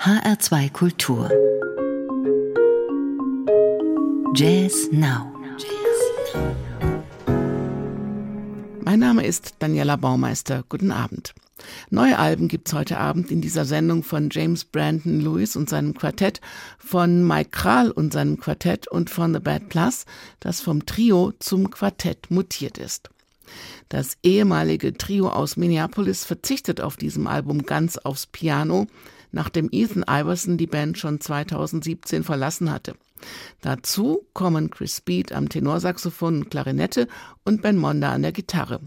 HR2 Kultur. Jazz Now. Mein Name ist Daniela Baumeister. Guten Abend. Neue Alben gibt's heute Abend in dieser Sendung von James Brandon Lewis und seinem Quartett, von Mike Kral und seinem Quartett und von The Bad Plus, das vom Trio zum Quartett mutiert ist. Das ehemalige Trio aus Minneapolis verzichtet auf diesem Album ganz aufs Piano, nachdem Ethan Iverson die Band schon 2017 verlassen hatte. Dazu kommen Chris Speed am Tenorsaxophon und Klarinette und Ben Monda an der Gitarre.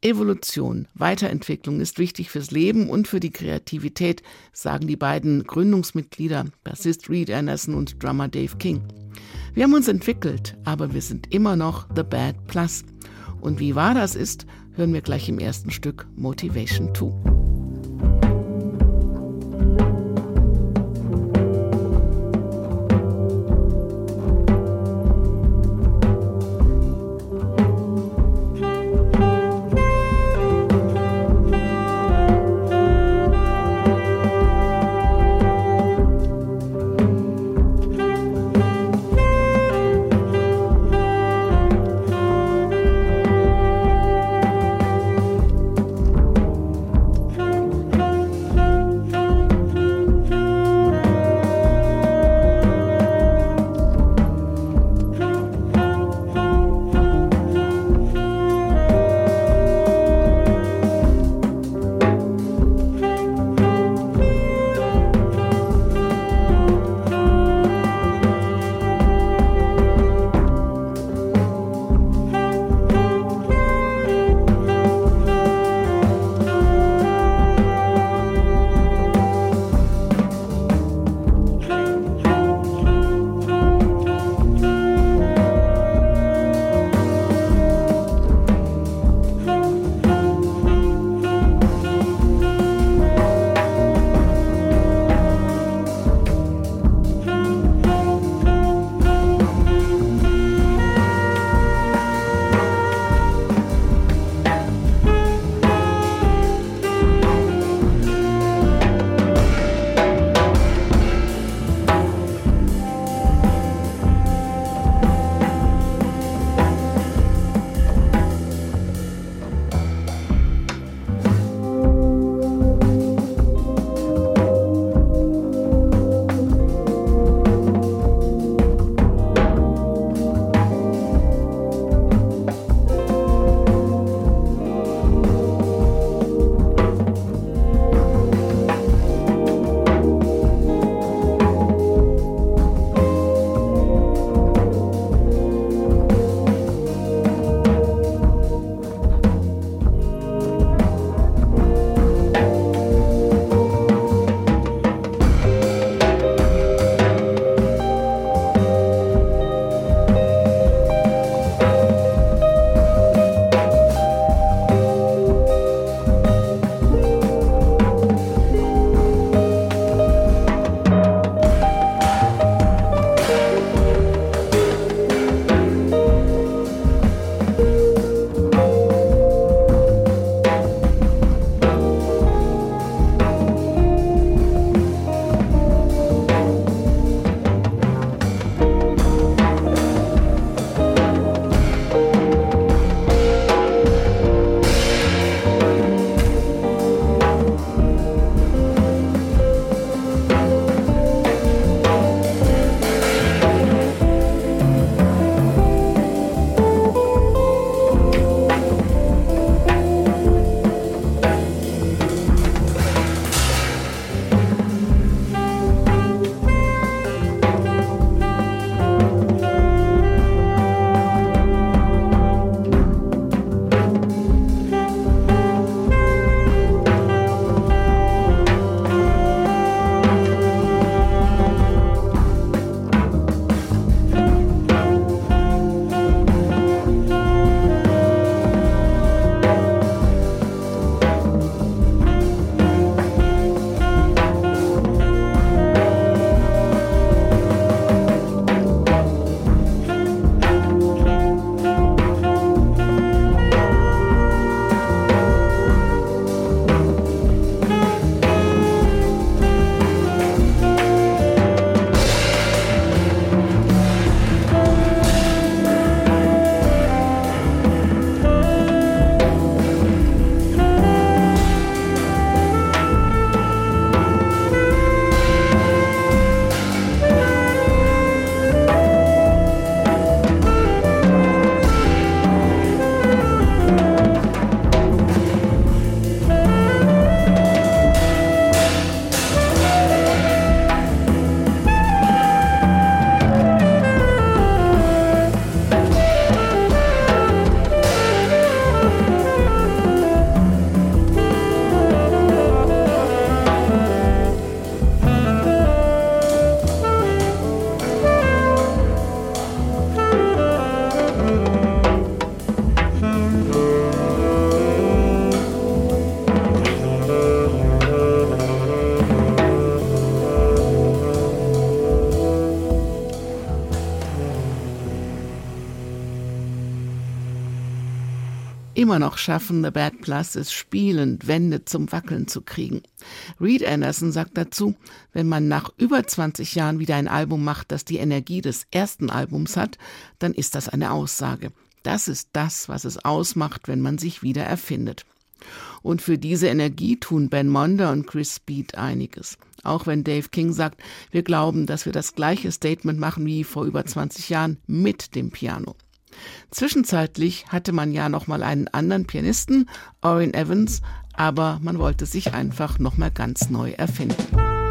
Evolution, Weiterentwicklung ist wichtig fürs Leben und für die Kreativität, sagen die beiden Gründungsmitglieder, Bassist Reed Anderson und Drummer Dave King. Wir haben uns entwickelt, aber wir sind immer noch The Bad Plus. Und wie wahr das ist, hören wir gleich im ersten Stück Motivation 2. immer noch schaffen, The Bad Plus es spielend Wände zum Wackeln zu kriegen. Reed Anderson sagt dazu, wenn man nach über 20 Jahren wieder ein Album macht, das die Energie des ersten Albums hat, dann ist das eine Aussage. Das ist das, was es ausmacht, wenn man sich wieder erfindet. Und für diese Energie tun Ben Monder und Chris Speed einiges. Auch wenn Dave King sagt, wir glauben, dass wir das gleiche Statement machen wie vor über 20 Jahren mit dem Piano. Zwischenzeitlich hatte man ja noch mal einen anderen Pianisten, Orrin Evans, aber man wollte sich einfach noch mal ganz neu erfinden.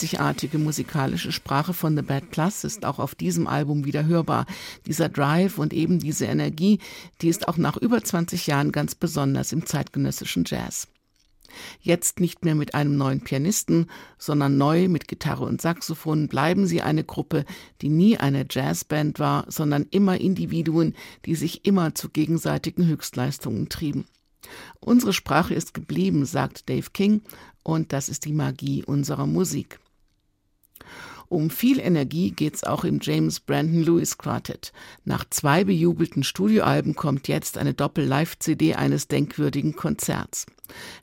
Einzigartige musikalische Sprache von The Bad Plus ist auch auf diesem Album wieder hörbar. Dieser Drive und eben diese Energie, die ist auch nach über 20 Jahren ganz besonders im zeitgenössischen Jazz. Jetzt nicht mehr mit einem neuen Pianisten, sondern neu mit Gitarre und Saxophon bleiben sie eine Gruppe, die nie eine Jazzband war, sondern immer Individuen, die sich immer zu gegenseitigen Höchstleistungen trieben. Unsere Sprache ist geblieben, sagt Dave King, und das ist die Magie unserer Musik. Um viel Energie geht's auch im James Brandon Lewis Quartet. Nach zwei bejubelten Studioalben kommt jetzt eine Doppel-Live-CD eines denkwürdigen Konzerts.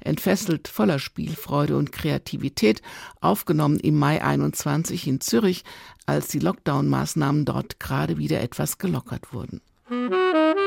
Entfesselt voller Spielfreude und Kreativität, aufgenommen im Mai 21 in Zürich, als die Lockdown-Maßnahmen dort gerade wieder etwas gelockert wurden. Der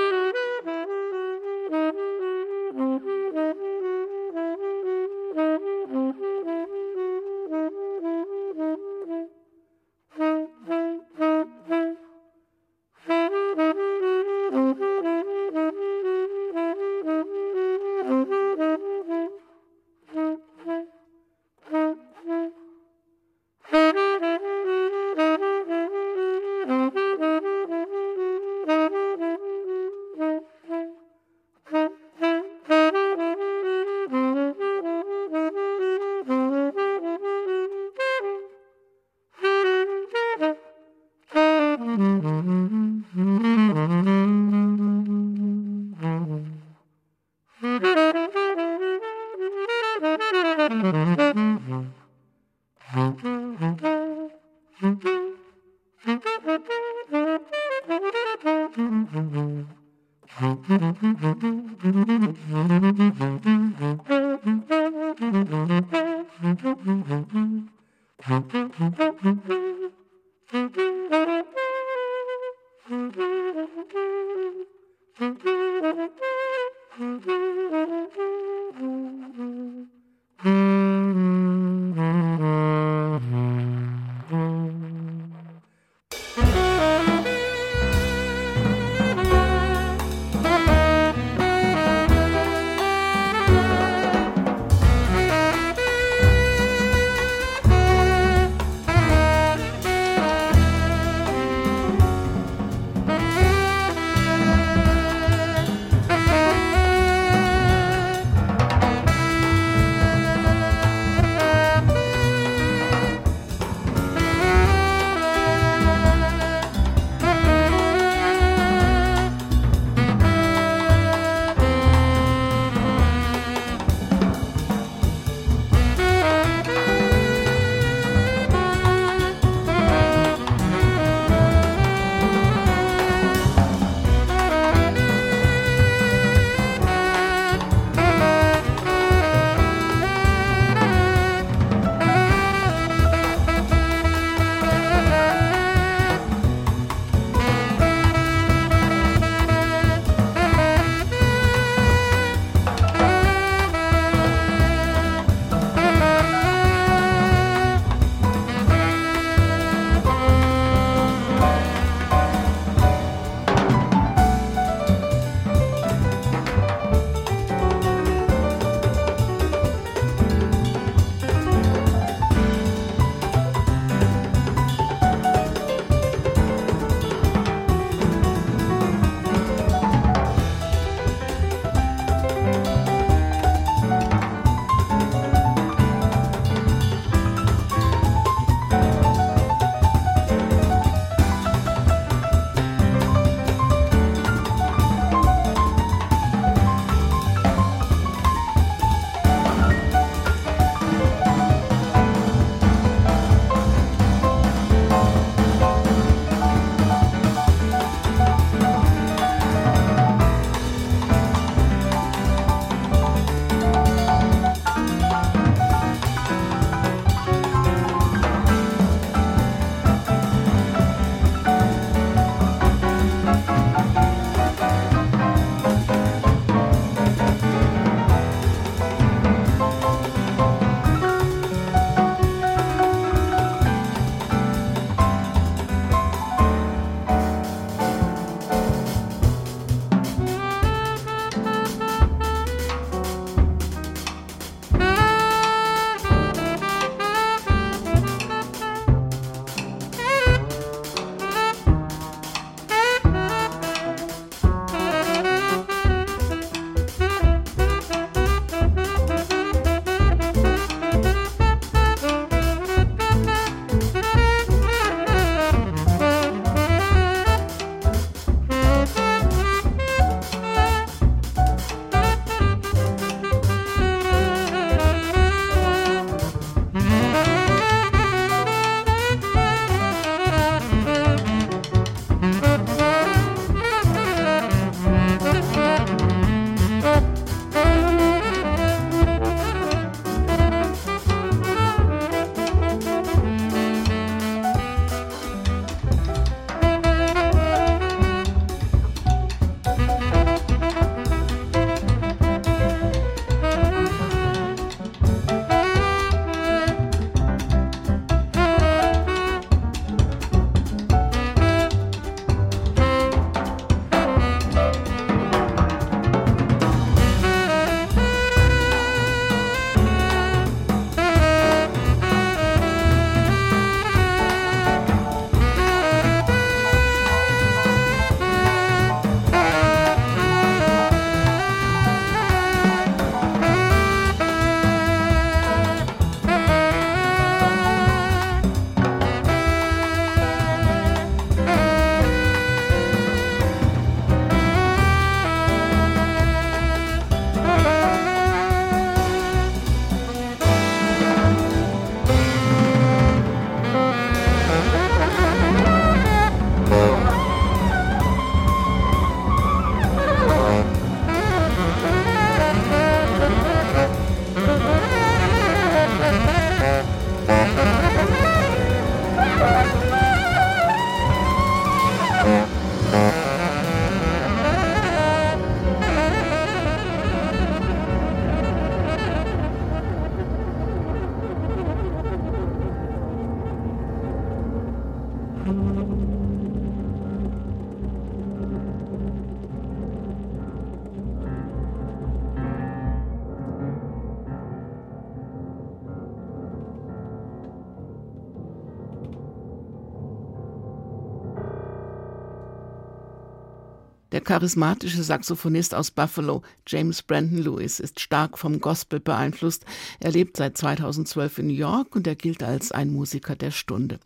charismatische Saxophonist aus Buffalo, James Brandon Lewis, ist stark vom Gospel beeinflusst. Er lebt seit 2012 in New York und er gilt als ein Musiker der Stunde.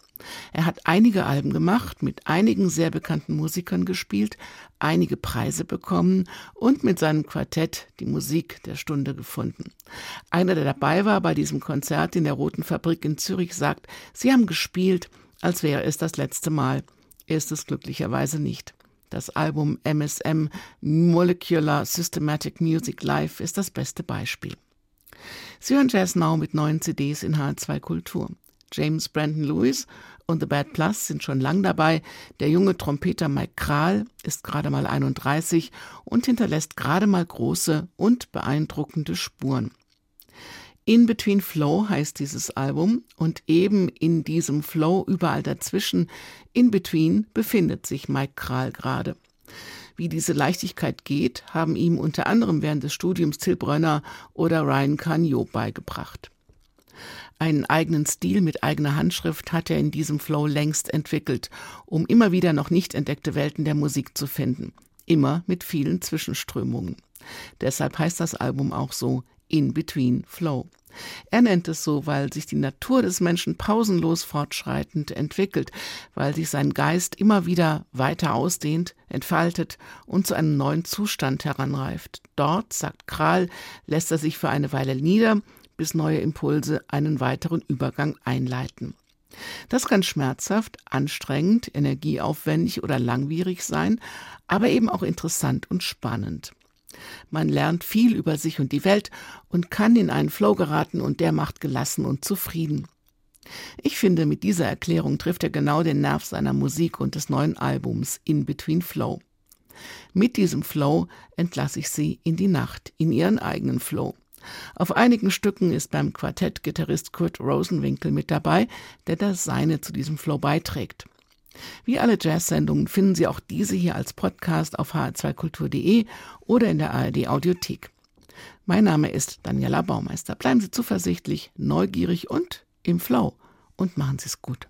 Er hat einige Alben gemacht, mit einigen sehr bekannten Musikern gespielt, einige Preise bekommen und mit seinem Quartett die Musik der Stunde gefunden. Einer, der dabei war bei diesem Konzert in der Roten Fabrik in Zürich, sagt, sie haben gespielt, als wäre es das letzte Mal. Er ist es glücklicherweise nicht. Das Album MSM Molecular Systematic Music Live ist das beste Beispiel. Sie hören Jazz Now mit neuen CDs in H2 Kultur. James Brandon Lewis und The Bad Plus sind schon lang dabei. Der junge Trompeter Mike Kral ist gerade mal 31 und hinterlässt gerade mal große und beeindruckende Spuren. In Between Flow heißt dieses Album und eben in diesem Flow überall dazwischen, in Between, befindet sich Mike Kral gerade. Wie diese Leichtigkeit geht, haben ihm unter anderem während des Studiums Till Brönner oder Ryan Canio beigebracht. Einen eigenen Stil mit eigener Handschrift hat er in diesem Flow längst entwickelt, um immer wieder noch nicht entdeckte Welten der Musik zu finden. Immer mit vielen Zwischenströmungen. Deshalb heißt das Album auch so in Between Flow. Er nennt es so, weil sich die Natur des Menschen pausenlos fortschreitend entwickelt, weil sich sein Geist immer wieder weiter ausdehnt, entfaltet und zu einem neuen Zustand heranreift. Dort, sagt Kral, lässt er sich für eine Weile nieder, bis neue Impulse einen weiteren Übergang einleiten. Das kann schmerzhaft, anstrengend, energieaufwendig oder langwierig sein, aber eben auch interessant und spannend. Man lernt viel über sich und die Welt und kann in einen Flow geraten und der macht gelassen und zufrieden. Ich finde, mit dieser Erklärung trifft er genau den Nerv seiner Musik und des neuen Albums In Between Flow. Mit diesem Flow entlasse ich Sie in die Nacht, in Ihren eigenen Flow. Auf einigen Stücken ist beim Quartett Gitarrist Kurt Rosenwinkel mit dabei, der das Seine zu diesem Flow beiträgt. Wie alle Jazz-Sendungen finden Sie auch diese hier als Podcast auf hr2kultur.de oder in der ARD Audiothek. Mein Name ist Daniela Baumeister. Bleiben Sie zuversichtlich, neugierig und im Flow und machen Sie es gut.